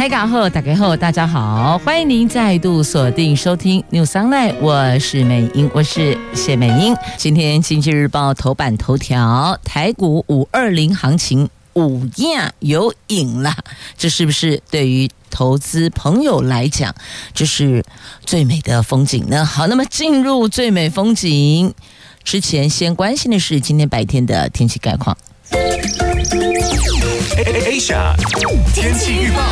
台港后打开后，大家好，欢迎您再度锁定收听 News Online，我是美英，我是谢美英。今天经济日报头版头条，台股五二零行情午夜有影了，这是不是对于投资朋友来讲，这是最美的风景呢？好，那么进入最美风景之前，先关心的是今天白天的天气概况。Asia 天气预报。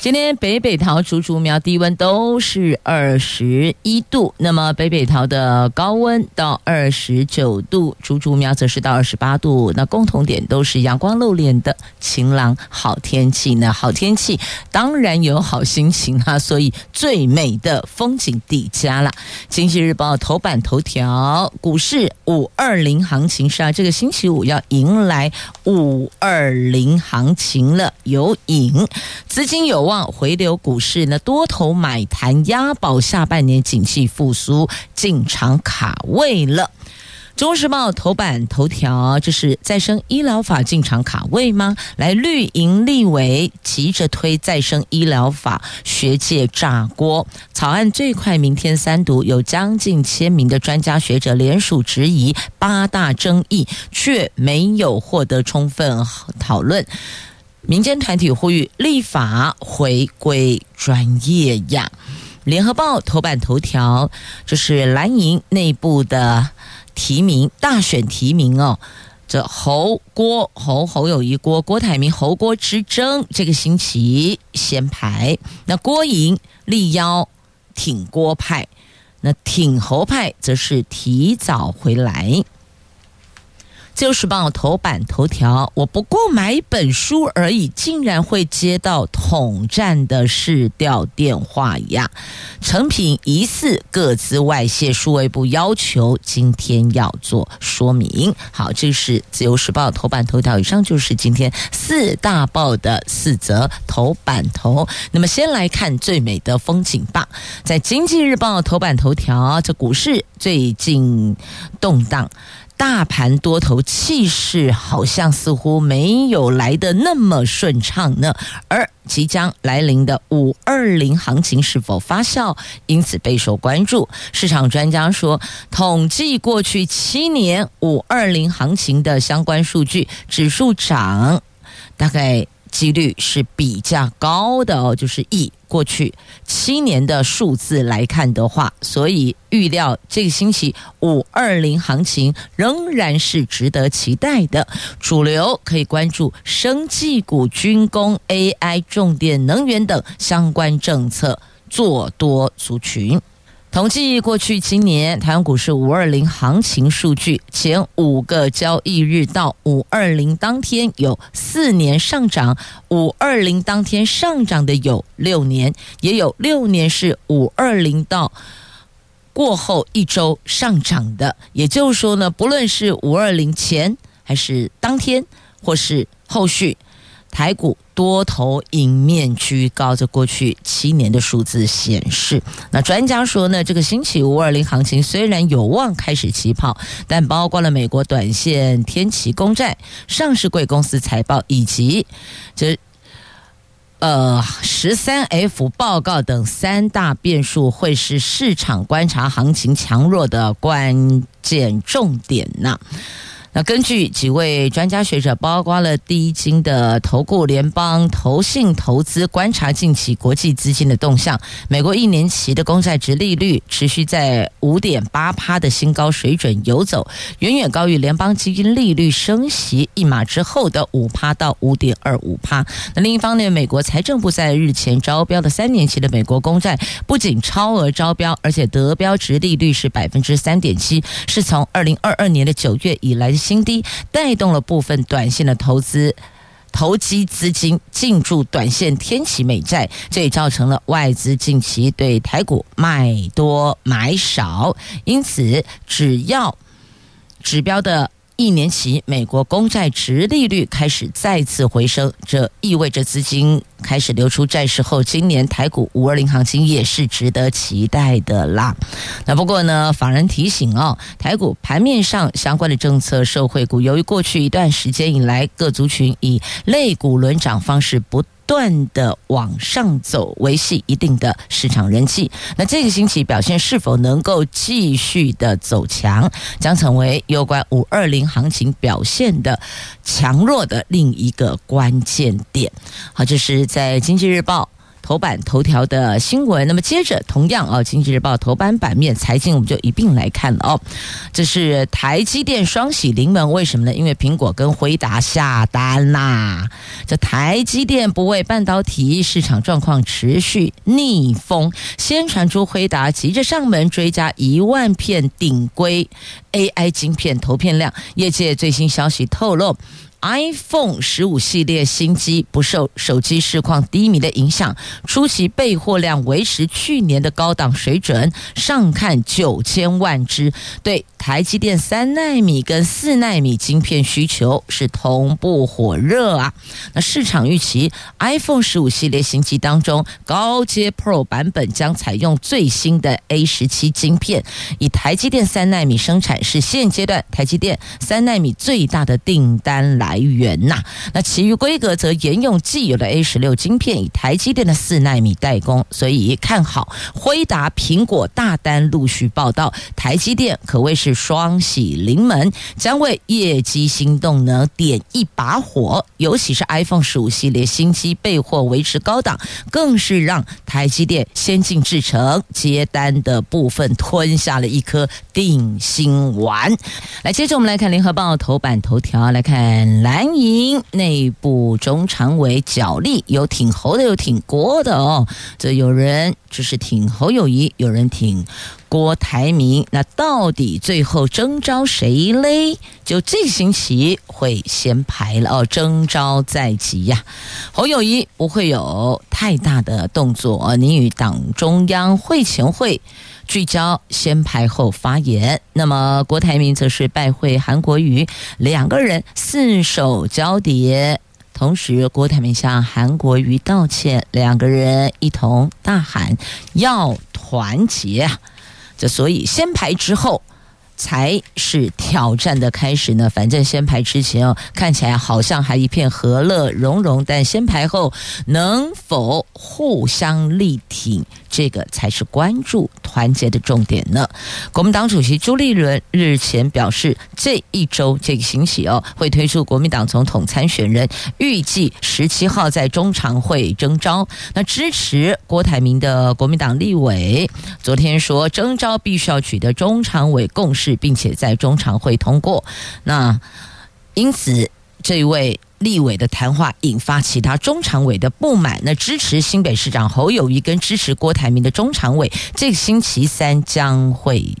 今天北北桃、竹竹苗低温都是二十一度，那么北北桃的高温到二十九度，竹竹苗则是到二十八度。那共同点都是阳光露脸的晴朗好天气呢，好天气当然有好心情啊，所以最美的风景抵佳了。经济日报头版头条，股市五二零行情是啊，这个星期五要迎来五二零行情了，有影，资金有。望回流股市呢，多头买盘押宝，下半年景气复苏进场卡位了。中时报头版头条，这是再生医疗法进场卡位吗？来绿营立委急着推再生医疗法，学界炸锅，草案最快明天三读，有将近千名的专家学者联署质疑八大争议，却没有获得充分讨论。民间团体呼吁立法回归专业呀。联合报头版头条，这是蓝营内部的提名大选提名哦。这侯郭侯侯友宜郭郭台铭侯郭之争，这个星期先排。那郭营力邀挺郭派，那挺侯派则是提早回来。《自由时报》头版头条：我不过买一本书而已，竟然会接到统战的市调电话呀！成品疑似个资外泄，数位部要求今天要做说明。好，这是《自由时报》头版头条。以上就是今天四大报的四则头版头。那么，先来看最美的风景吧。在《经济日报》头版头条，这股市最近动荡。大盘多头气势好像似乎没有来得那么顺畅呢，而即将来临的五二零行情是否发酵，因此备受关注。市场专家说，统计过去七年五二零行情的相关数据，指数涨大概。几率是比较高的哦，就是以过去七年的数字来看的话，所以预料这个星期五二零行情仍然是值得期待的。主流可以关注生技股、军工、AI、重点能源等相关政策，做多族群。统计过去今年台湾股市五二零行情数据，前五个交易日到五二零当天有四年上涨，五二零当天上涨的有六年，也有六年是五二零到过后一周上涨的。也就是说呢，不论是五二零前还是当天，或是后续。台股多头迎面居高，这过去七年的数字显示。那专家说呢，这个星期五二零行情虽然有望开始起跑，但包括了美国短线天期公债、上市贵公司财报以及这呃十三 F 报告等三大变数，会是市场观察行情强弱的关键重点呢。那根据几位专家学者，包括了第一金的投顾联邦投信投资观察近期国际资金的动向，美国一年期的公债殖利率持续在五点八趴的新高水准游走，远远高于联邦基金利率升息一码之后的五趴到五点二五趴。那另一方面，美国财政部在日前招标的三年期的美国公债不仅超额招标，而且得标殖利率是百分之三点七，是从二零二二年的九月以来新低，带动了部分短线的投资、投机资金进驻短线天启美债，这也造成了外资近期对台股卖多买少。因此，只要指标的一年期美国公债殖利率开始再次回升，这意味着资金开始流出债市后，今年台股五二零行情也是值得期待的啦。那不过呢，法人提醒哦，台股盘面上相关的政策受惠股，由于过去一段时间以来各族群以类股轮涨方式不不断的往上走，维系一定的市场人气。那这个星期表现是否能够继续的走强，将成为有关五二零行情表现的强弱的另一个关键点。好，这是在经济日报。头版头条的新闻，那么接着同样哦，《经济日报》头版版面财经我们就一并来看了哦。这是台积电双喜临门，为什么呢？因为苹果跟辉达下单啦。这台积电不为半导体市场状况持续逆风，先传出辉达急着上门追加一万片顶规 AI 晶片投片量，业界最新消息透露。iPhone 十五系列新机不受手机市况低迷的影响，初期备货量维持去年的高档水准，上看九千万只。对台积电三纳米跟四纳米晶片需求是同步火热啊！那市场预期 iPhone 十五系列新机当中，高阶 Pro 版本将采用最新的 A 十七晶片，以台积电三纳米生产是现阶段台积电三纳米最大的订单来。来源呐，那其余规格则沿用既有的 A 十六晶片，以台积电的四纳米代工，所以看好辉达、苹果大单陆续报道，台积电可谓是双喜临门，将为业绩新动能点一把火。尤其是 iPhone 十五系列新机备货维持高档，更是让台积电先进制程接单的部分吞下了一颗定心丸。来，接着我们来看联合报头版头条，来看。蓝营内部中常委角力，有挺侯的，有挺郭的哦。这有人只是挺侯友谊，有人挺郭台铭。那到底最后征召谁嘞？就这星期会先排了哦，征召在即呀。侯友谊不会有太大的动作，你与党中央会前会。聚焦先排后发言，那么郭台铭则是拜会韩国瑜，两个人四手交叠，同时郭台铭向韩国瑜道歉，两个人一同大喊要团结，这所以先排之后。才是挑战的开始呢。反正先排之前哦，看起来好像还一片和乐融融，但先排后能否互相力挺，这个才是关注团结的重点呢。国民党主席朱立伦日前表示，这一周这个星期哦，会推出国民党总统参选人，预计十七号在中常会征召。那支持郭台铭的国民党立委昨天说，征召必须要取得中常委共识。并且在中常会通过，那因此这位立委的谈话引发其他中常委的不满。那支持新北市长侯友谊跟支持郭台铭的中常委，这个星期三将会。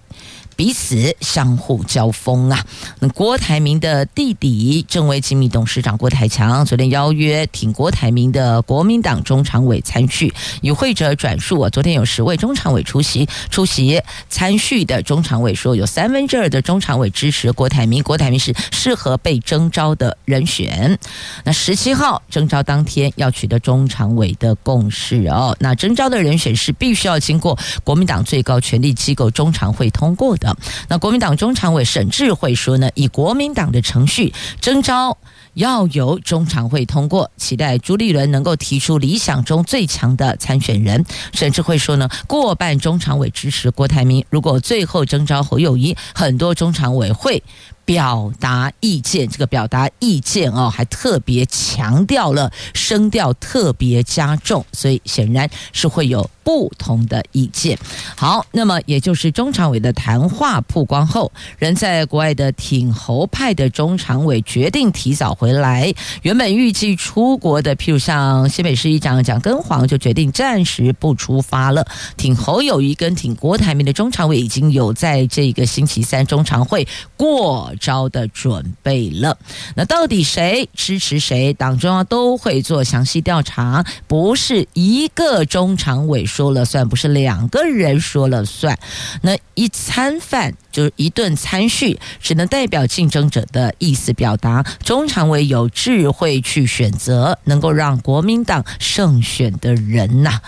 彼此相互交锋啊！那郭台铭的弟弟，正为精密董事长郭台强，昨天邀约挺郭台铭的国民党中常委参叙。与会者转述啊，昨天有十位中常委出席，出席参叙的中常委说，有三分之二的中常委支持郭台铭，郭台铭是适合被征召的人选。那十七号征召当天要取得中常委的共识哦。那征召的人选是必须要经过国民党最高权力机构中常会通过的。那国民党中常委沈志慧说呢，以国民党的程序征召要由中常会通过，期待朱立伦能够提出理想中最强的参选人。沈志慧说呢，过半中常委支持郭台铭，如果最后征召侯友谊，很多中常委会表达意见。这个表达意见哦，还特别强调了声调特别加重，所以显然是会有。不同的意见。好，那么也就是中常委的谈话曝光后，人在国外的挺侯派的中常委决定提早回来。原本预计出国的，譬如像新北市议长蒋根煌，就决定暂时不出发了。挺侯友谊跟挺郭台铭的中常委已经有在这个星期三中常会过招的准备了。那到底谁支持谁？党中央都会做详细调查，不是一个中常委说了算，不是两个人说了算。那一餐饭就是一顿餐叙，只能代表竞争者的意思表达。中常委有智慧去选择，能够让国民党胜选的人呐。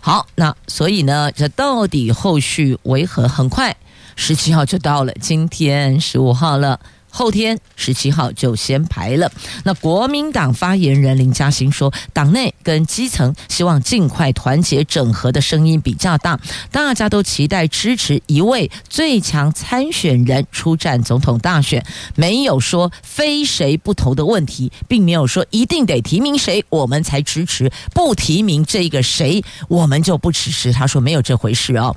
好，那所以呢，这到底后续为何？很快。十七号就到了，今天十五号了，后天十七号就先排了。那国民党发言人林嘉欣说，党内跟基层希望尽快团结整合的声音比较大，大家都期待支持一位最强参选人出战总统大选，没有说非谁不投的问题，并没有说一定得提名谁我们才支持，不提名这个谁我们就不支持。他说没有这回事哦。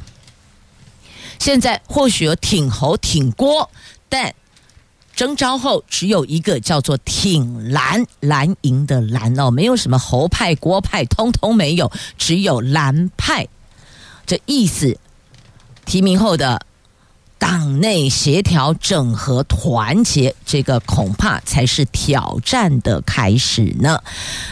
现在或许有挺侯挺郭，但征召后只有一个叫做挺蓝蓝营的蓝哦，没有什么侯派郭派，通通没有，只有蓝派。这意思，提名后的。党内协调、整合、团结，这个恐怕才是挑战的开始呢。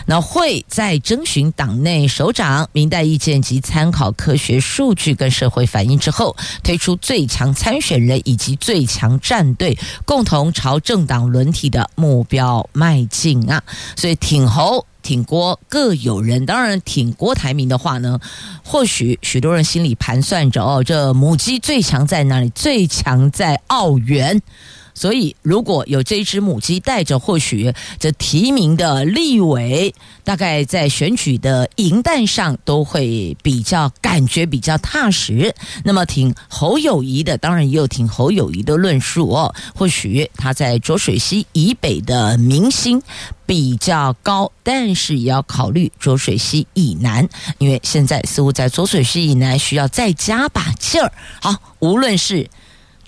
那会在征询党内首长民代意见及参考科学数据跟社会反应之后，推出最强参选人以及最强战队，共同朝政党轮替的目标迈进啊！所以挺侯。挺郭各有人，当然挺郭台铭的话呢，或许许多人心里盘算着哦，这母鸡最强在哪里？最强在澳元。所以，如果有这只母鸡带着，或许这提名的立委，大概在选举的赢弹上都会比较感觉比较踏实。那么，挺侯友谊的，当然也有挺侯友谊的论述哦。或许他在浊水溪以北的民心比较高，但是也要考虑浊水溪以南，因为现在似乎在浊水溪以南需要再加把劲儿。好，无论是。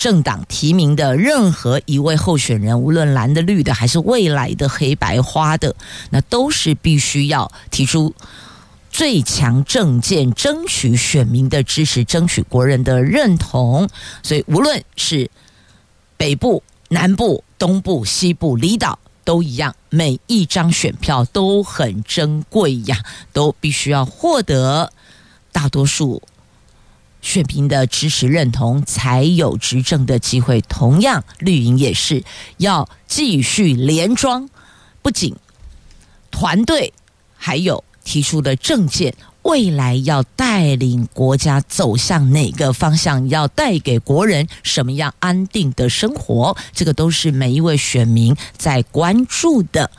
政党提名的任何一位候选人，无论蓝的、绿的，还是未来的黑白花的，那都是必须要提出最强政见，争取选民的支持，争取国人的认同。所以，无论是北部、南部、东部、西部、离岛，都一样，每一张选票都很珍贵呀，都必须要获得大多数。选民的支持认同，才有执政的机会。同样，绿营也是要继续连庄，不仅团队，还有提出的政见，未来要带领国家走向哪个方向，要带给国人什么样安定的生活，这个都是每一位选民在关注的。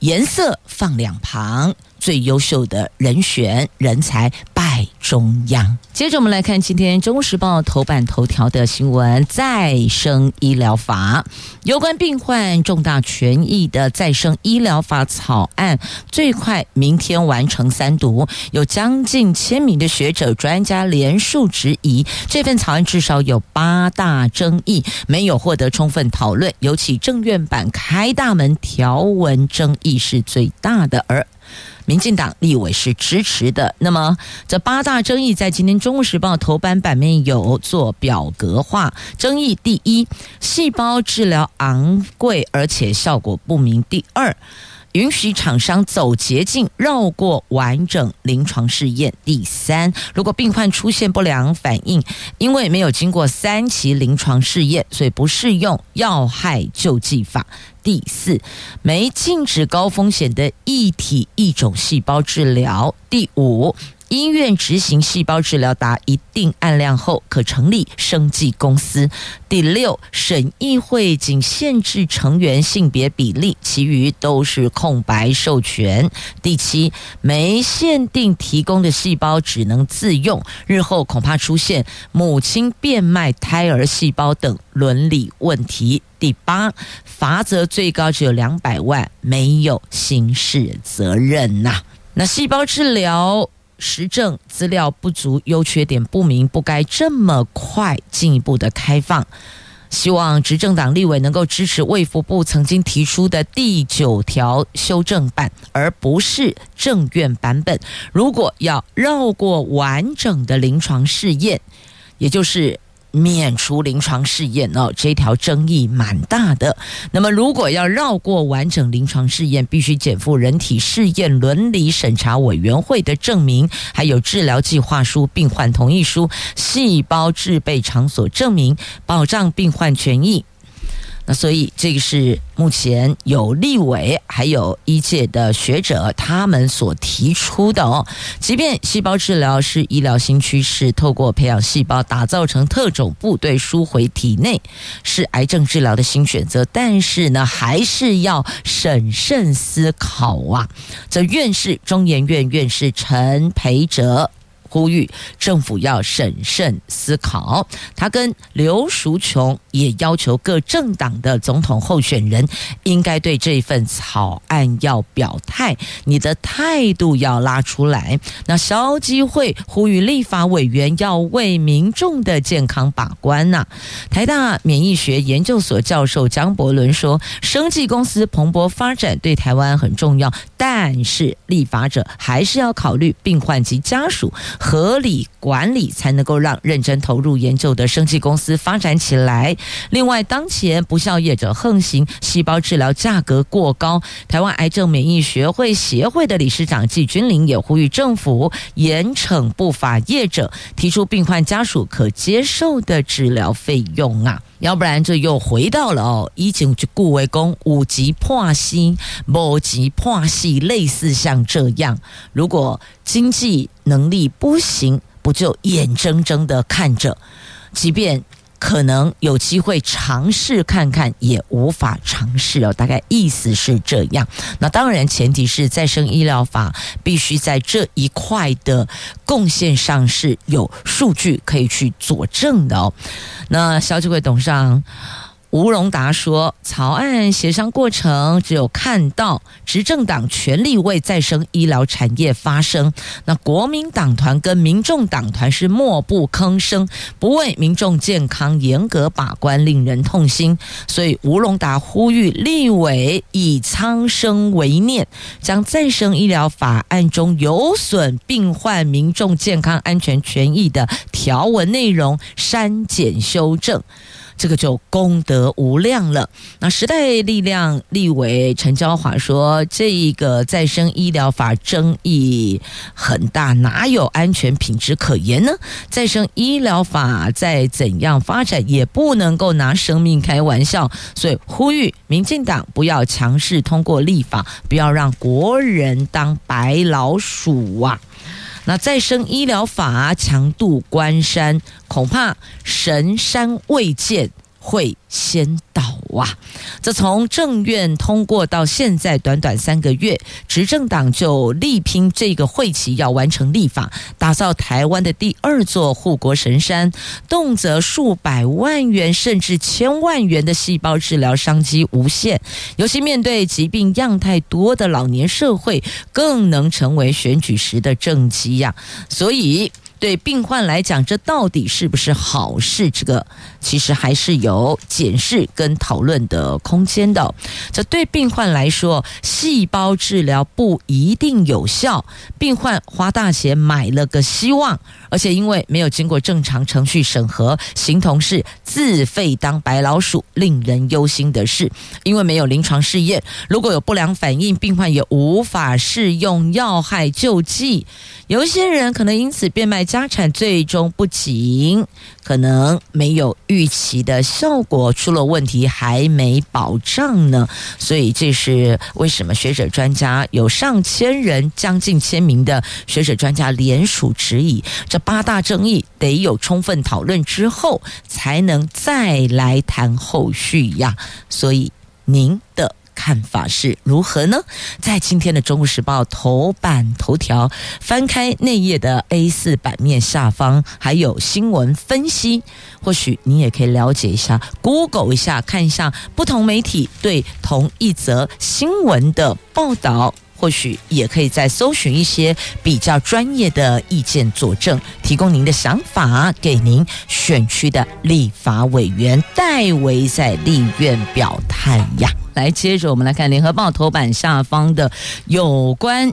颜色放两旁，最优秀的人选人才拜中央。接着我们来看今天《中国时报》头版头条的新闻：再生医疗法有关病患重大权益的再生医疗法草案，最快明天完成三读。有将近千名的学者专家联署质疑，这份草案至少有八大争议，没有获得充分讨论。尤其政院版开大门条文争议是最大的，而。民进党立委是支持的。那么，这八大争议在今天《中国时报》头版版面有做表格化。争议第一，细胞治疗昂贵而且效果不明；第二，允许厂商走捷径绕过完整临床试验；第三，如果病患出现不良反应，因为没有经过三期临床试验，所以不适用要害救济法。第四，没禁止高风险的异体异种细胞治疗。第五，医院执行细胞治疗达一定案量后，可成立生技公司。第六，审议会仅限制成员性别比例，其余都是空白授权。第七，没限定提供的细胞只能自用，日后恐怕出现母亲变卖胎儿细胞等伦理问题。第八，罚则最高只有两百万，没有刑事责任呐、那细胞治疗实证资料不足，优缺点不明，不该这么快进一步的开放。希望执政党立委能够支持卫福部曾经提出的第九条修正版，而不是政院版本。如果要绕过完整的临床试验，也就是。免除临床试验哦，这条争议蛮大的。那么，如果要绕过完整临床试验，必须减负人体试验伦理审查委员会的证明，还有治疗计划书、病患同意书、细胞制备场所证明，保障病患权益。所以，这个是目前有立委还有医界的学者他们所提出的哦。即便细胞治疗是医疗新趋势，透过培养细胞打造成特种部队输回体内，是癌症治疗的新选择，但是呢，还是要审慎思考啊。这院士中研院院士陈培哲。呼吁政府要审慎思考。他跟刘淑琼也要求各政党的总统候选人应该对这份草案要表态，你的态度要拉出来。那消基会呼吁立法委员要为民众的健康把关呐、台大免疫学研究所教授江伯伦说：“生技公司蓬勃发展对台湾很重要，但是立法者还是要考虑病患及家属。”合理管理才能够让认真投入研究的生技公司发展起来。另外，当前不肖业者横行，细胞治疗价格过高。台湾癌症免疫学会协会的理事长季君玲也呼吁政府严惩不法业者，提出病患家属可接受的治疗费用啊，要不然这又回到了哦，以前就顾为公五级破息，五级破息，类似像这样，如果经济能力不行，不就眼睁睁的看着，即便可能有机会尝试看看，也无法尝试哦。大概意思是这样。那当然，前提是再生医疗法必须在这一块的贡献上是有数据可以去佐证的哦。那消基会董事长。吴荣达说：“草案协商过程只有看到执政党全力为再生医疗产业发声，那国民党团跟民众党团是默不吭声，不为民众健康严格把关，令人痛心。所以吴荣达呼吁立委以苍生为念，将再生医疗法案中有损病患民众健康安全权益的条文内容删减修正。”这个就功德无量了。那时代力量立委陈椒华说：“这个再生医疗法争议很大，哪有安全品质可言呢？再生医疗法再怎样发展，也不能够拿生命开玩笑。所以呼吁民进党不要强势通过立法，不要让国人当白老鼠啊！”那再生医疗法强度关山，恐怕神山未见。会先倒啊！这从政院通过到现在短短三个月，执政党就力拼这个会期要完成立法，打造台湾的第二座护国神山，动辄数百万元甚至千万元的细胞治疗商机无限。尤其面对疾病样态多的老年社会，更能成为选举时的政绩呀！所以。对病患来讲，这到底是不是好事？这个其实还是有检视跟讨论的空间的。这对病患来说，细胞治疗不一定有效，病患花大钱买了个希望。而且因为没有经过正常程序审核，形同是自费当白老鼠，令人忧心的是，因为没有临床试验，如果有不良反应，病患也无法适用药害救济。有一些人可能因此变卖家产，最终不仅可能没有预期的效果，出了问题还没保障呢。所以这是为什么学者专家有上千人、将近千名的学者专家联署质疑这。八大争议得有充分讨论之后，才能再来谈后续呀。所以您的看法是如何呢？在今天的《中国时报》头版头条，翻开内页的 A 四版面下方，还有新闻分析。或许你也可以了解一下，Google 一下，看一下不同媒体对同一则新闻的报道。或许也可以再搜寻一些比较专业的意见佐证，提供您的想法给您选区的立法委员代为在立院表态呀。来，接着我们来看联合报头版下方的有关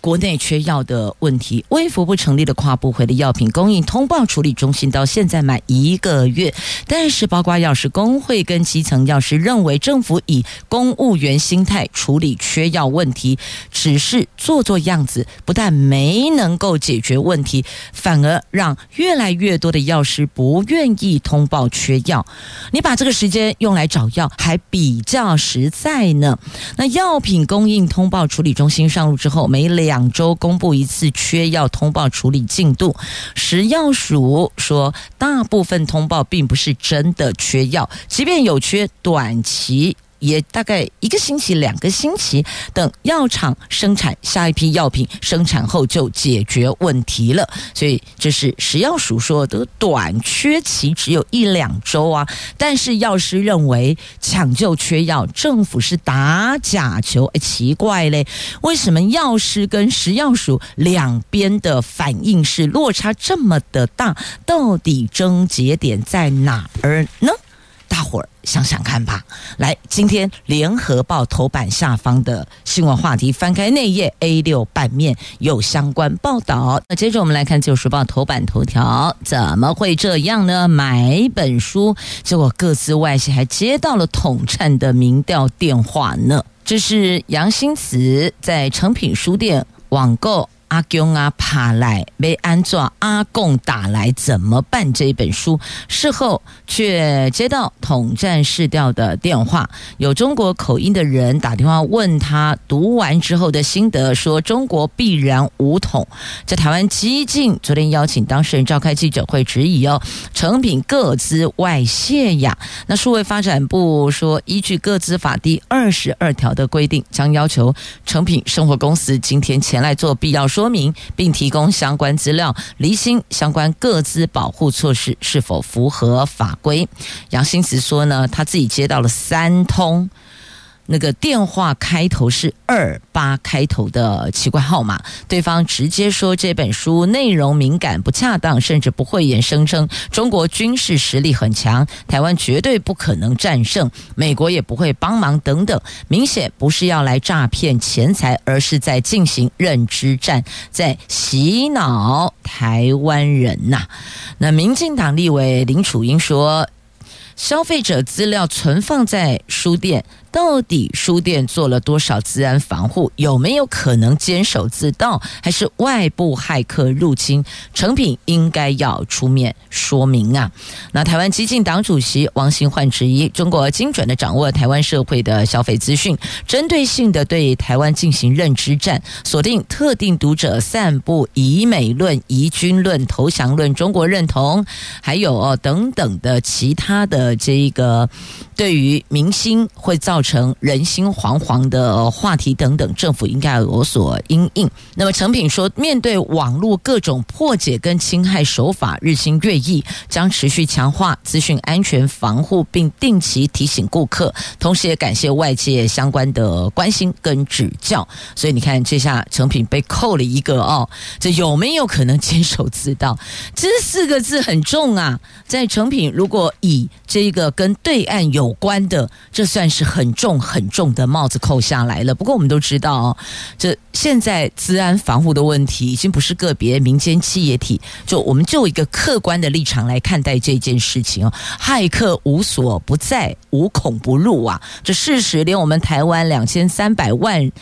国内缺药的问题，微服不成立的跨部会的药品供应通报处理中心到现在满一个月，但是包括药师工会跟基层药师认为，政府以公务员心态处理缺药问题，只是做做样子，不但没能够解决问题，反而让越来越多的药师不愿意通报缺药。你把这个时间用来找药，还比较实在呢。那药品供应通报处理中心上路之后，没两。两周公布一次缺药通报处理进度，食药署说，大部分通报并不是真的缺药，即便有缺，短期。也大概一个星期、两个星期，等药厂生产下一批药品，生产后就解决问题了。所以这是食药署说的短缺期只有一两周啊。但是药师认为抢救缺药，政府是打假球。哎，奇怪嘞，为什么药师跟食药署两边的反应是落差这么的大？到底症结点在哪儿呢？大伙儿想想看吧。来，今天联合报头版下方的新闻话题，翻开内页 A 六版面有相关报道。那接着我们来看《旧时报》头版头条，怎么会这样呢？买本书，结果各自外泄，还接到了统战的民调电话呢。这是杨新慈在诚品书店网购。阿公啊，爬来被安坐，阿共打来怎么办？这一本书事后却接到统战市调的电话，有中国口音的人打电话问他读完之后的心得，说中国必然武统。在台湾激进昨天邀请当事人召开记者会，质疑哦，成品各资外泄呀。那数位发展部说，依据各资法第二十二条的规定，将要求成品生活公司今天前来做必要说。明并提供相关资料，厘清相关各自保护措施是否符合法规。杨新慈说呢，他自己接到了三通。那个电话开头是二八开头的奇怪号码，对方直接说这本书内容敏感不恰当，甚至不讳言声称中国军事实力很强，台湾绝对不可能战胜，美国也不会帮忙等等，明显不是要来诈骗钱财，而是在进行认知战，在洗脑台湾人呐。那民进党立委林楚英说，消费者资料存放在书店。到底书店做了多少资安防护？有没有可能监守自盗？还是外部骇客入侵？成品应该要出面说明啊！那台湾激进党主席王新焕质疑：中国精准的掌握台湾社会的消费资讯，针对性的对台湾进行认知战，锁定特定读者，散布以美论、疑军论、投降论、中国认同，还有哦等等的其他的呃这一个对于明星会造。成人心惶惶的话题等等，政府应该有所应应。那么成品说，面对网络各种破解跟侵害手法日新月异，将持续强化资讯安全防护，并定期提醒顾客。同时也感谢外界相关的关心跟指教。所以你看，这下成品被扣了一个哦，这有没有可能监守自盗？这四个字很重啊。在成品，如果以这个跟对岸有有关的，这算是很。重很重的帽子扣下来了。不过我们都知道，这现在治安防护的问题已经不是个别民间企业体，就我们就一个客观的立场来看待这件事情哦。骇客无所不在，无孔不入啊！这事实连我们台湾两千三百万。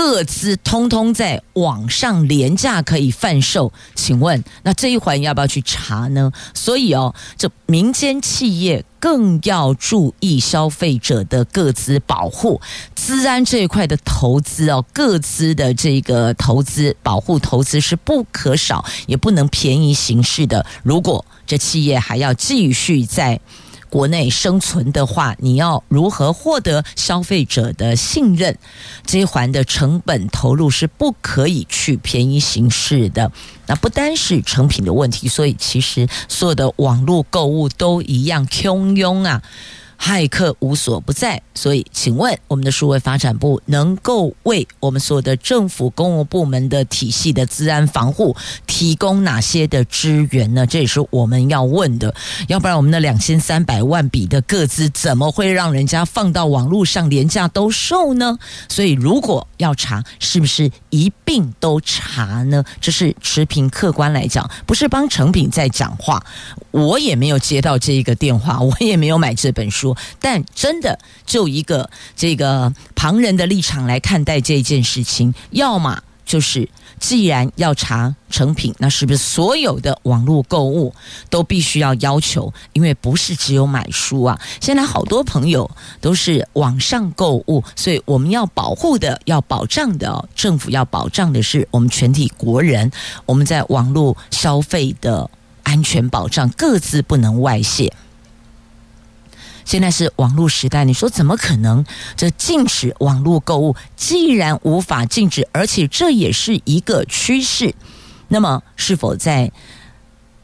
各资通通在网上廉价可以贩售，请问那这一环要不要去查呢？所以哦，这民间企业更要注意消费者的个资保护，资安这一块的投资哦，个资的这个投资保护投资是不可少，也不能便宜行事的。如果这企业还要继续在。国内生存的话，你要如何获得消费者的信任？这一环的成本投入是不可以去便宜行事的。那不单是成品的问题，所以其实所有的网络购物都一样汹涌啊。骇客无所不在，所以请问我们的数位发展部能够为我们所有的政府公务部门的体系的治安防护提供哪些的支援呢？这也是我们要问的。要不然我们的两千三百万笔的个资怎么会让人家放到网络上廉价兜售呢？所以如果要查，是不是一并都查呢？这是持平客观来讲，不是帮成品在讲话。我也没有接到这一个电话，我也没有买这本书。但真的就一个这个旁人的立场来看待这件事情，要么就是既然要查成品，那是不是所有的网络购物都必须要要求？因为不是只有买书啊，现在好多朋友都是网上购物，所以我们要保护的、要保障的、政府要保障的是我们全体国人，我们在网络消费的安全保障，各自不能外泄。现在是网络时代，你说怎么可能？这禁止网络购物，既然无法禁止，而且这也是一个趋势，那么是否在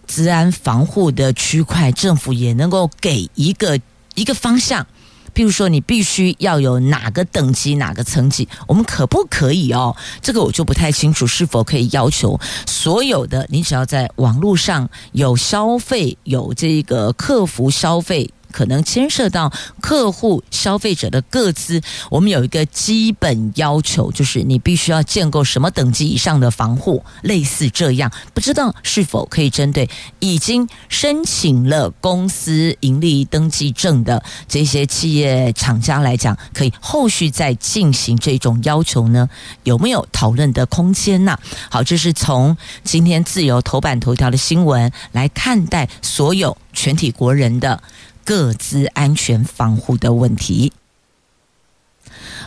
治安防护的区块，政府也能够给一个一个方向？譬如说，你必须要有哪个等级、哪个层级，我们可不可以哦？这个我就不太清楚，是否可以要求所有的你只要在网络上有消费，有这个客服消费。可能牵涉到客户消费者的各自，我们有一个基本要求，就是你必须要建构什么等级以上的防护，类似这样，不知道是否可以针对已经申请了公司盈利登记证的这些企业厂家来讲，可以后续再进行这种要求呢？有没有讨论的空间呢？好，这是从今天自由头版头条的新闻来看待所有全体国人的。各自安全防护的问题。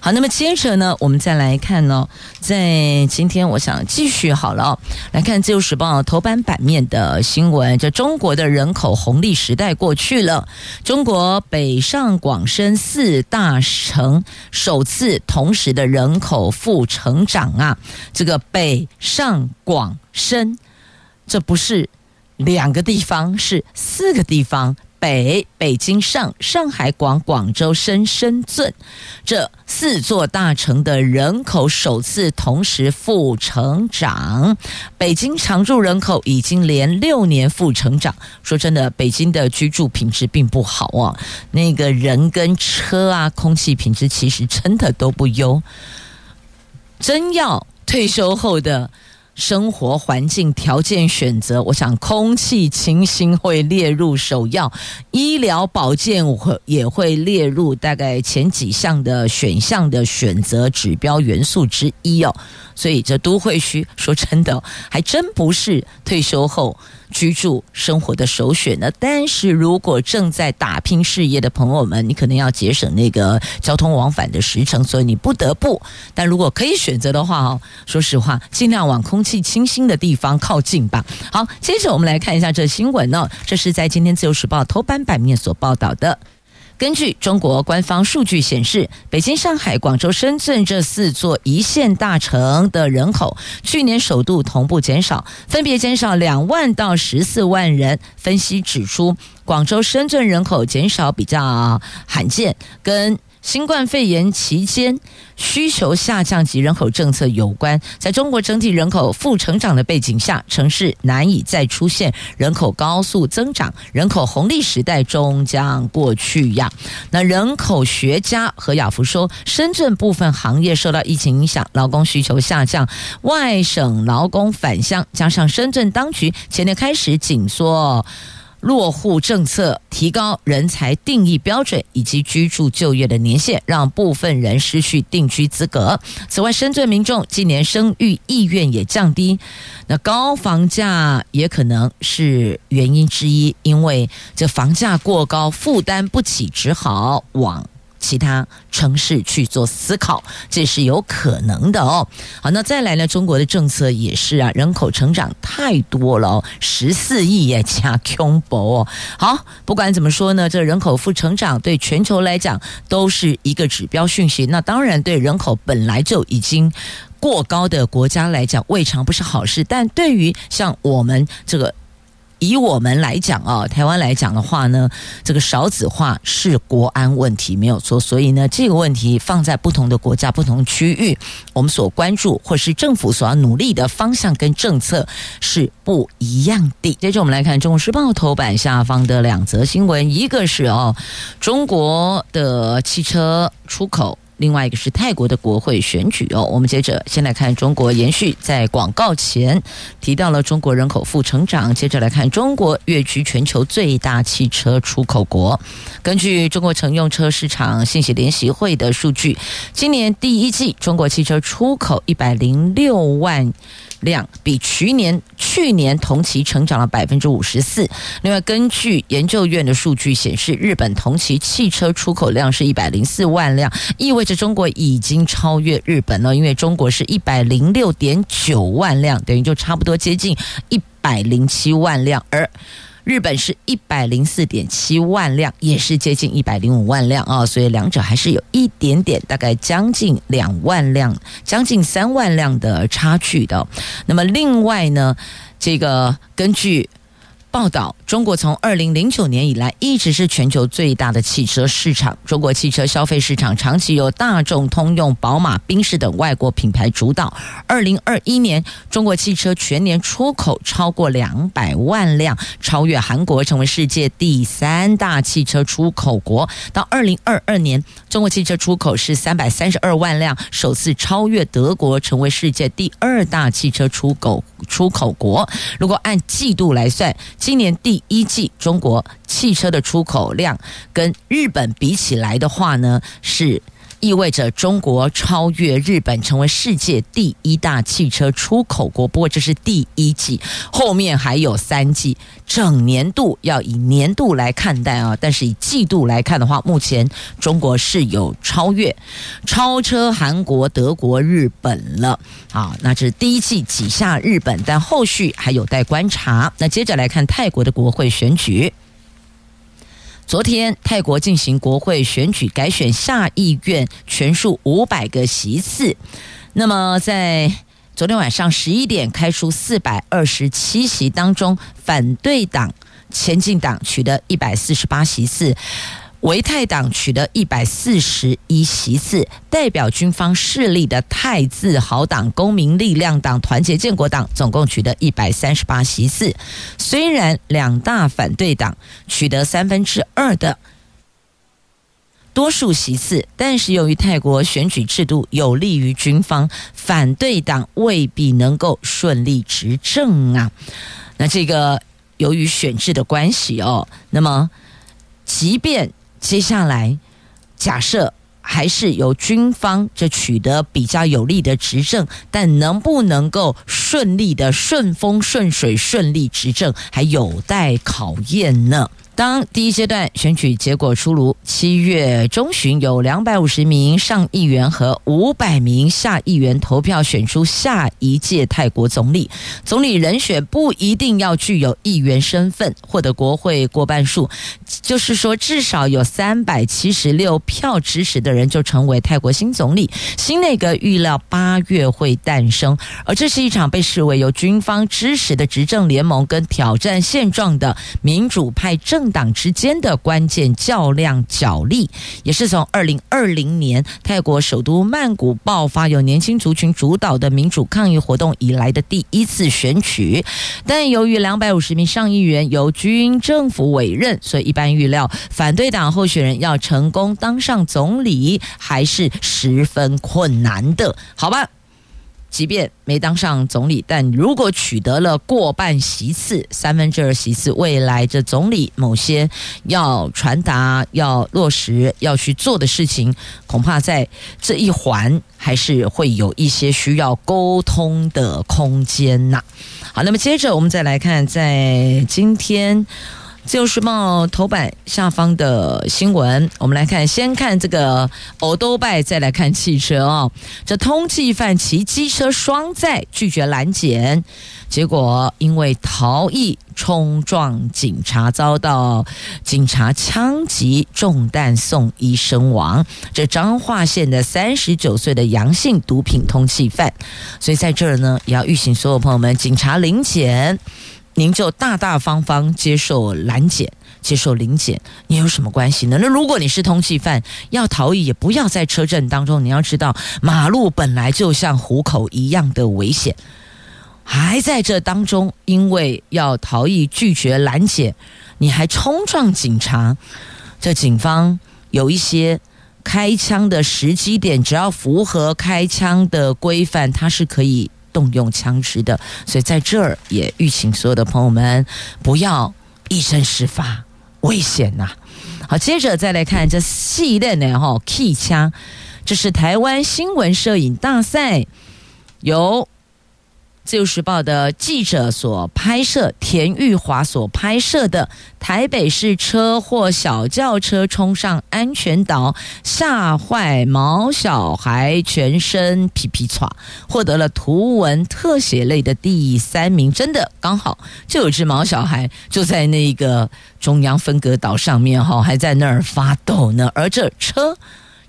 好，那么接着呢，我们再来看呢，在今天，我想继续好了哦，来看《自由时报》头版版面的新闻。这中国的人口红利时代过去了，中国北上广深四大城首次同时的人口负成长啊！这个北上广深，这不是两个地方，是四个地方。北北京、上上海、广广州、深深圳这四座大城的人口首次同时负成长。北京常住人口已经连六年负成长。说真的，北京的居住品质并不好啊，那个人跟车啊，空气品质其实真的都不优。真要退休后的。生活环境条件选择，我想空气清新会列入首要，医疗保健会也会列入大概前几项的选项的选择指标元素之一哦。所以这都会区说真的，还真不是退休后。居住生活的首选呢？但是如果正在打拼事业的朋友们，你可能要节省那个交通往返的时程，所以你不得不。但如果可以选择的话，哦，说实话，尽量往空气清新的地方靠近吧。好，接着我们来看一下这新闻呢，这是在今天自由时报头版版面所报道的。根据中国官方数据显示，北京、上海、广州、深圳这四座一线大城的人口，去年首度同步减少，分别减少两万到十四万人。分析指出，广州、深圳人口减少比较罕见，跟新冠肺炎期间需求下降及人口政策有关，在中国整体人口负成长的背景下，城市难以再出现人口高速增长，人口红利时代终将过去呀。那人口学家何亚福说，深圳部分行业受到疫情影响，劳工需求下降，外省劳工返乡，加上深圳当局前年开始紧缩。落户政策提高人才定义标准以及居住就业的年限，让部分人失去定居资格。此外，深圳民众今年生育意愿也降低，那高房价也可能是原因之一，因为这房价过高，负担不起，只好往。其他城市去做思考，这是有可能的哦。好，那再来呢？中国的政策也是啊，人口成长太多了哦，十四亿也加恐怖哦。好，不管怎么说呢，这人口负成长对全球来讲都是一个指标讯息。那当然，对人口本来就已经过高的国家来讲，未尝不是好事。但对于像我们这个。以我们来讲啊，台湾来讲的话呢，这个少子化是国安问题没有错，所以呢，这个问题放在不同的国家、不同区域，我们所关注或是政府所要努力的方向跟政策是不一样的。接着我们来看《中国时报》头版下方的两则新闻，一个是哦，中国的汽车出口。另外一个是泰国的国会选举哦，我们接着先来看中国，延续在广告前提到了中国人口负成长，接着来看中国跃居全球最大汽车出口国。根据中国乘用车市场信息联席会的数据，今年第一季中国汽车出口一百零六万。量比去年去年同期成长了百分之五十四。另外，根据研究院的数据显示，日本同期汽车出口量是一百零四万辆，意味着中国已经超越日本了。因为中国是一百零六点九万辆，等于就差不多接近一百零七万辆，而。日本是一百零四点七万辆，也是接近一百零五万辆啊，所以两者还是有一点点，大概将近两万辆，将近三万辆的差距的。那么另外呢，这个根据。报道：中国从二零零九年以来一直是全球最大的汽车市场。中国汽车消费市场长期由大众、通用、宝马、宾士等外国品牌主导。二零二一年，中国汽车全年出口超过两百万辆，超越韩国，成为世界第三大汽车出口国。到二零二二年，中国汽车出口是三百三十二万辆，首次超越德国，成为世界第二大汽车出口出口国。如果按季度来算，今年第一季，中国汽车的出口量跟日本比起来的话呢，是意味着中国超越日本，成为世界第一大汽车出口国。不过这是第一季，后面还有三季，整年度要以年度来看待啊。但是以季度来看的话，目前中国是有超越、超车韩国、德国、日本了。啊，那这是第一季挤下日本，但后续还有待观察。那接着来看泰国的国会选举。昨天泰国进行国会选举，改选下议院全数五百个席次。那么在昨天晚上十一点开出四百二十七席当中，反对党前进党取得一百四十八席次。维泰党取得一百四十一席次，代表军方势力的泰自豪党、公民力量党、团结建国党总共取得一百三十八席次。虽然两大反对党取得三分之二的多数席次，但是由于泰国选举制度有利于军方，反对党未必能够顺利执政啊。那这个由于选制的关系哦，那么即便接下来，假设还是由军方这取得比较有利的执政，但能不能够顺利的顺风顺水顺利执政，还有待考验呢？当第一阶段选举结果出炉，七月中旬有两百五十名上议员和五百名下议员投票选出下一届泰国总理。总理人选不一定要具有议员身份，获得国会过半数，就是说至少有三百七十六票支持的人就成为泰国新总理。新内阁预料八月会诞生，而这是一场被视为由军方支持的执政联盟跟挑战现状的民主派政党之间的关键较量角力，也是从二零二零年泰国首都曼谷爆发由年轻族群主导的民主抗议活动以来的第一次选举。但由于两百五十名上议员由军政府委任，所以一般预料反对党候选人要成功当上总理还是十分困难的，好吧？即便没当上总理，但如果取得了过半席次，三分之二席次，未来这总理某些要传达、要落实、要去做的事情，恐怕在这一环还是会有一些需要沟通的空间呐。好，那么接着我们再来看，在今天。自由时报头版下方的新闻，我们来看，先看这个欧兜拜，再来看汽车哦。这通缉犯骑机车双载拒绝拦检，结果因为逃逸冲撞警察，遭到警察枪击，中弹送医身亡。这彰化县的三十九岁的阳性毒品通缉犯，所以在这儿呢，也要预请所有朋友们，警察临检。您就大大方方接受拦检、接受临检，你有什么关系呢？那如果你是通缉犯，要逃逸也不要在车阵当中。你要知道，马路本来就像虎口一样的危险，还在这当中，因为要逃逸拒绝拦检，你还冲撞警察，这警方有一些。开枪的时机点，只要符合开枪的规范，它是可以动用枪支的。所以在这儿也预请所有的朋友们不要以身试法，危险呐、啊！好，接着再来看这系列呢哈 K 枪，这是台湾新闻摄影大赛由。自由时报的记者所拍摄，田玉华所拍摄的台北市车祸小轿车冲上安全岛，吓坏毛小孩，全身皮皮剉，获得了图文特写类的第三名。真的刚好就有只毛小孩就在那个中央分隔岛上面哈，还在那儿发抖呢，而这车。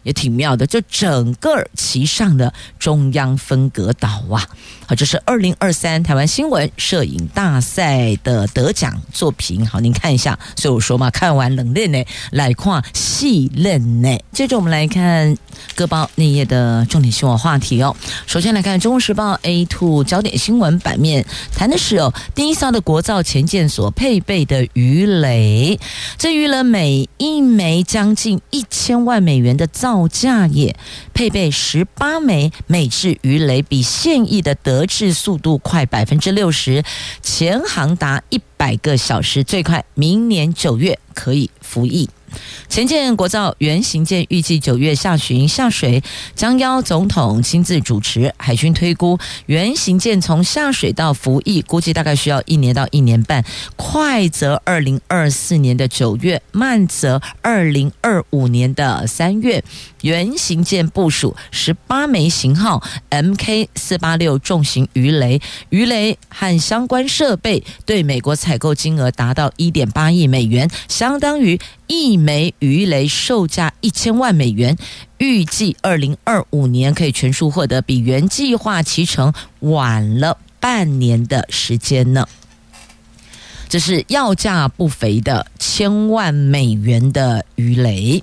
也挺妙的，就整个骑上了中央分隔岛啊！好，这是二零二三台湾新闻摄影大赛的得奖作品。好，您看一下。所以我说嘛，看完冷链呢，来看细嫩呢。接着我们来看各报内页的重点新闻话题哦。首先来看《中国时报》A2 焦点新闻版面，谈的是哦，第一艘的国造潜舰所配备的鱼雷，这鱼雷每一枚将近一千万美元的造。造价也配备十八枚美制鱼雷，比现役的德制速度快百分之六十，潜航达一百个小时，最快明年九月可以服役。前舰国造原型舰预计九月下旬下水，将邀总统亲自主持。海军推估，原型舰从下水到服役，估计大概需要一年到一年半。快则二零二四年的九月，慢则二零二五年的三月。原型舰部署十八枚型号 Mk 四八六重型鱼雷，鱼雷和相关设备对美国采购金额达到一点八亿美元，相当于一枚鱼雷售价一千万美元。预计二零二五年可以全数获得，比原计划期程晚了半年的时间呢。这是要价不菲的千万美元的鱼雷。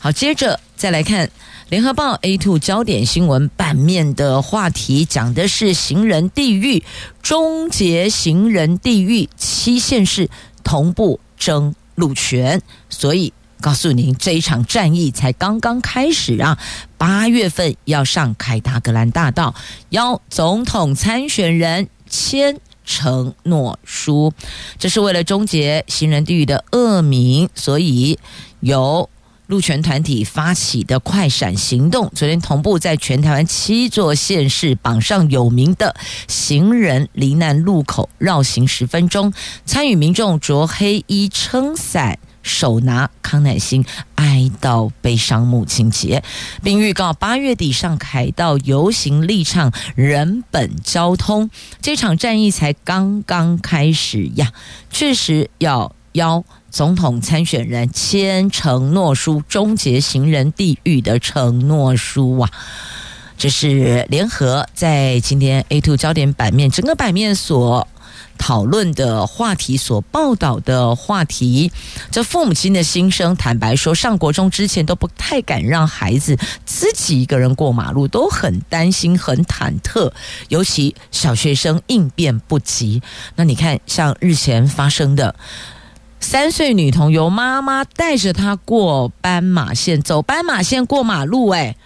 好，接着。再来看《联合报》A Two 焦点新闻版面的话题，讲的是行人地狱，终结行人地狱，七县市同步争路权。所以告诉您，这一场战役才刚刚开始啊！八月份要上凯达格兰大道，邀总统参选人签承诺书，这是为了终结行人地狱的恶名，所以由。路权团体发起的快闪行动，昨天同步在全台湾七座县市榜上有名的行人罹难路口绕行十分钟，参与民众着黑衣撑伞，手拿康乃馨哀悼悲伤母亲节，并预告八月底上凯道游行力倡人本交通。这场战役才刚刚开始呀，确实要邀。总统参选人签承诺书，终结行人地狱的承诺书啊！这是联合在今天 A2 焦点版面整个版面所讨论的话题，所报道的话题。这父母亲的心声，坦白说，上国中之前都不太敢让孩子自己一个人过马路，都很担心、很忐忑，尤其小学生应变不及。那你看，像日前发生的。三岁女童由妈妈带着她过斑马线，走斑马线过马路，哎，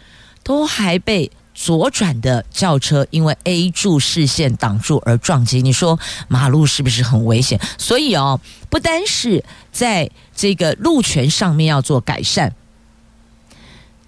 都还被左转的轿车因为 A 柱视线挡住而撞击。你说马路是不是很危险？所以哦，不单是在这个路权上面要做改善。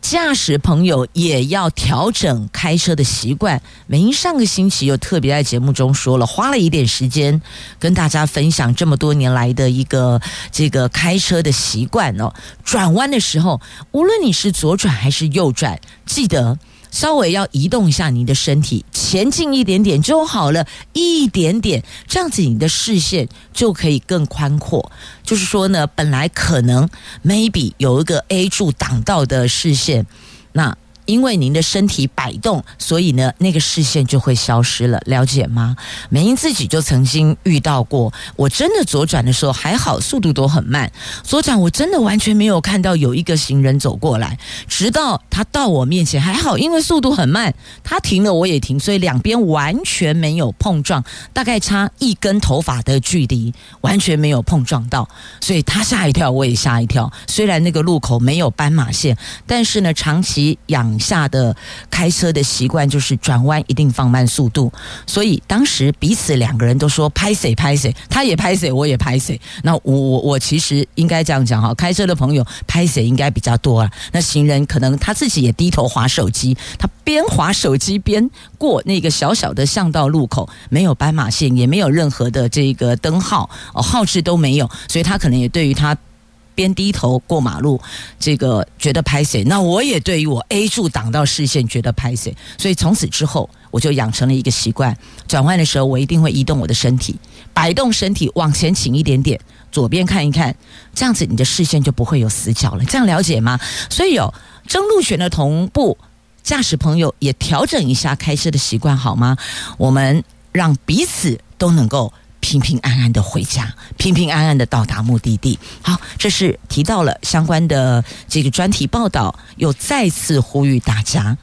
驾驶朋友也要调整开车的习惯。美英上个星期又特别在节目中说了，花了一点时间跟大家分享这么多年来的一个这个开车的习惯哦。转弯的时候，无论你是左转还是右转，记得。稍微要移动一下你的身体，前进一点点就好了，一点点，这样子你的视线就可以更宽阔。就是说呢，本来可能 maybe 有一个 A 柱挡到的视线，那因为您的身体摆动，所以呢，那个视线就会消失了，了解吗？美英自己就曾经遇到过，我真的左转的时候还好，速度都很慢，左转我真的完全没有看到有一个行人走过来，直到他到我面前，还好，因为速度很慢，他停了我也停，所以两边完全没有碰撞，大概差一根头发的距离，完全没有碰撞到，所以他吓一跳，我也吓一跳。虽然那个路口没有斑马线，但是呢，长期养下的开车的习惯就是转弯一定放慢速度，所以当时彼此两个人都说拍谁拍谁，他也拍谁，我也拍谁。那我我我其实应该这样讲哈，开车的朋友拍谁应该比较多啊。那行人可能他自己也低头划手机，他边划手机边过那个小小的巷道路口，没有斑马线，也没有任何的这个灯号哦，号志都没有，所以他可能也对于他。边低头过马路，这个觉得拍谁，那我也对于我 A 柱挡到视线觉得拍谁，所以从此之后我就养成了一个习惯，转弯的时候我一定会移动我的身体，摆动身体往前倾一点点，左边看一看，这样子你的视线就不会有死角了，这样了解吗？所以有争路权的同步驾驶朋友也调整一下开车的习惯好吗？我们让彼此都能够。平平安安的回家，平平安安的到达目的地。好，这是提到了相关的这个专题报道，又再次呼吁大家。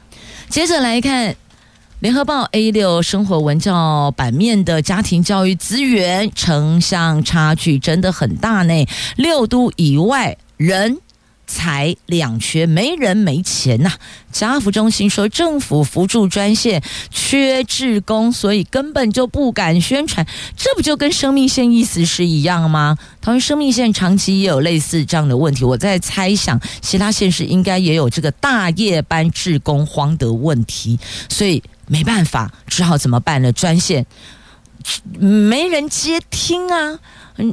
接着来看《联合报》A 六生活文教版面的家庭教育资源，城乡差距真的很大呢。六都以外人。才两缺，没人没钱呐、家福中心说，政府扶助专线缺志工，所以根本就不敢宣传。这不就跟生命线意思是一样吗？桃园生命线长期也有类似这样的问题。我在猜想，其他县市应该也有这个大夜班志工荒的问题，所以没办法，只好怎么办呢？专线没人接听啊。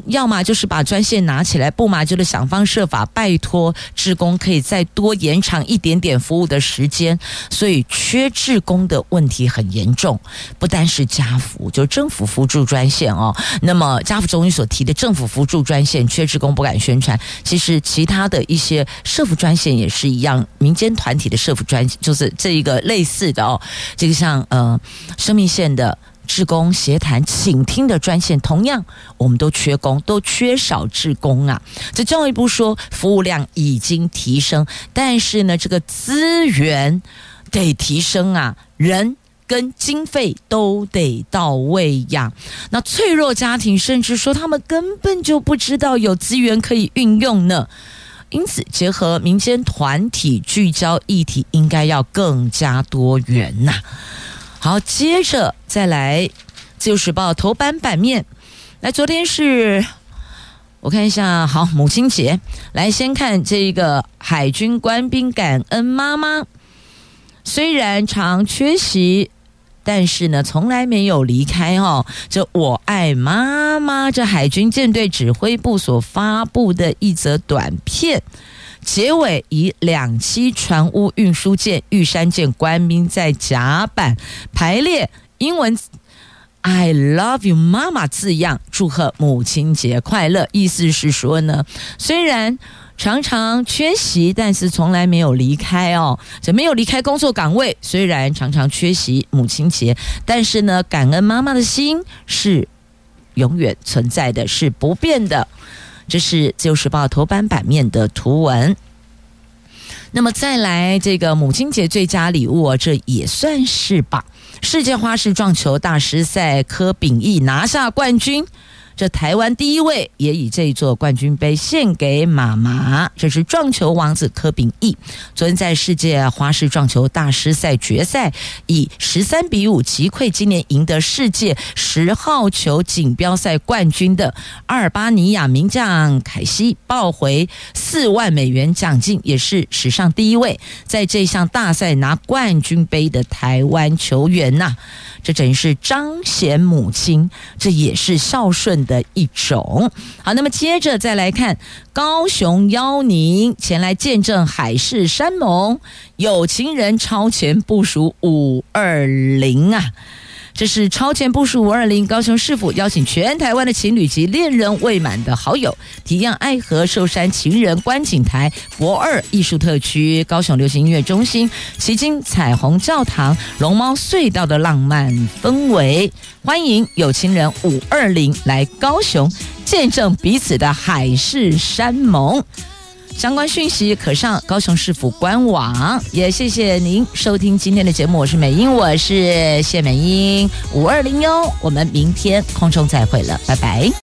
要么就是把专线拿起来，不嘛就是想方设法拜托志工可以再多延长一点点服务的时间。所以缺志工的问题很严重，不单是家扶，就政府扶助专线哦。那么家扶中心所提的政府扶助专线缺志工不敢宣传，其实其他的一些社福专线也是一样，民间团体的社福专就是这一个类似的哦。这个像呃生命线的。志工协谈请听的专线，同样我们都缺工，都缺少志工啊。这教育部说服务量已经提升，但是呢，这个资源得提升啊，人跟经费都得到位呀。那脆弱家庭甚至说他们根本就不知道有资源可以运用呢。因此，结合民间团体聚焦议题，应该要更加多元呐。好，接着再来《自由时报》头版版面。来，昨天是我看一下，好，母亲节。来，先看这一个海军官兵感恩妈妈，虽然常缺席，但是呢，从来没有离开哦。这我爱妈妈，这海军舰队指挥部所发布的一则短片。结尾以两栖船坞运输舰玉山舰官兵在甲板排列英文 “I love you，妈妈”字样，祝贺母亲节快乐。意思是说呢，虽然常常缺席，但是从来没有离开哦，这没有离开工作岗位。虽然常常缺席母亲节，但是呢，感恩妈妈的心是永远存在的，是不变的。这是《自由时报》头版版面的图文。那么再来这个母亲节最佳礼物，这也算是吧。世界花式撞球大师赛，柯秉义拿下冠军。这台湾第一位也以这一座冠军杯献给妈妈，这是撞球王子柯秉义。昨天在世界花式撞球大师赛决赛，以十三比五击溃今年赢得世界十号球锦标赛冠军的阿尔巴尼亚名将凯西，抱回四万美元奖金，也是史上第一位在这项大赛拿冠军杯的台湾球员呐。这等于是彰显母亲，这也是孝顺的一种。好，那么接着再来看，高雄邀您前来见证海誓山盟，有情人超前部署五二零啊！这是超前部署五二零，高雄市府邀请全台湾的情侣及恋人未满的好友，体验爱河寿山情人观景台驳二艺术特区、高雄流行音乐中心、旗津彩虹教堂、龙猫隧道的浪漫氛围。欢迎有情人五二零来高雄，见证彼此的海誓山盟。相关讯息可上高雄市府官网。也谢谢您收听今天的节目，我是美英，我是谢美英，五二零哟，我们明天空中再会了，拜拜。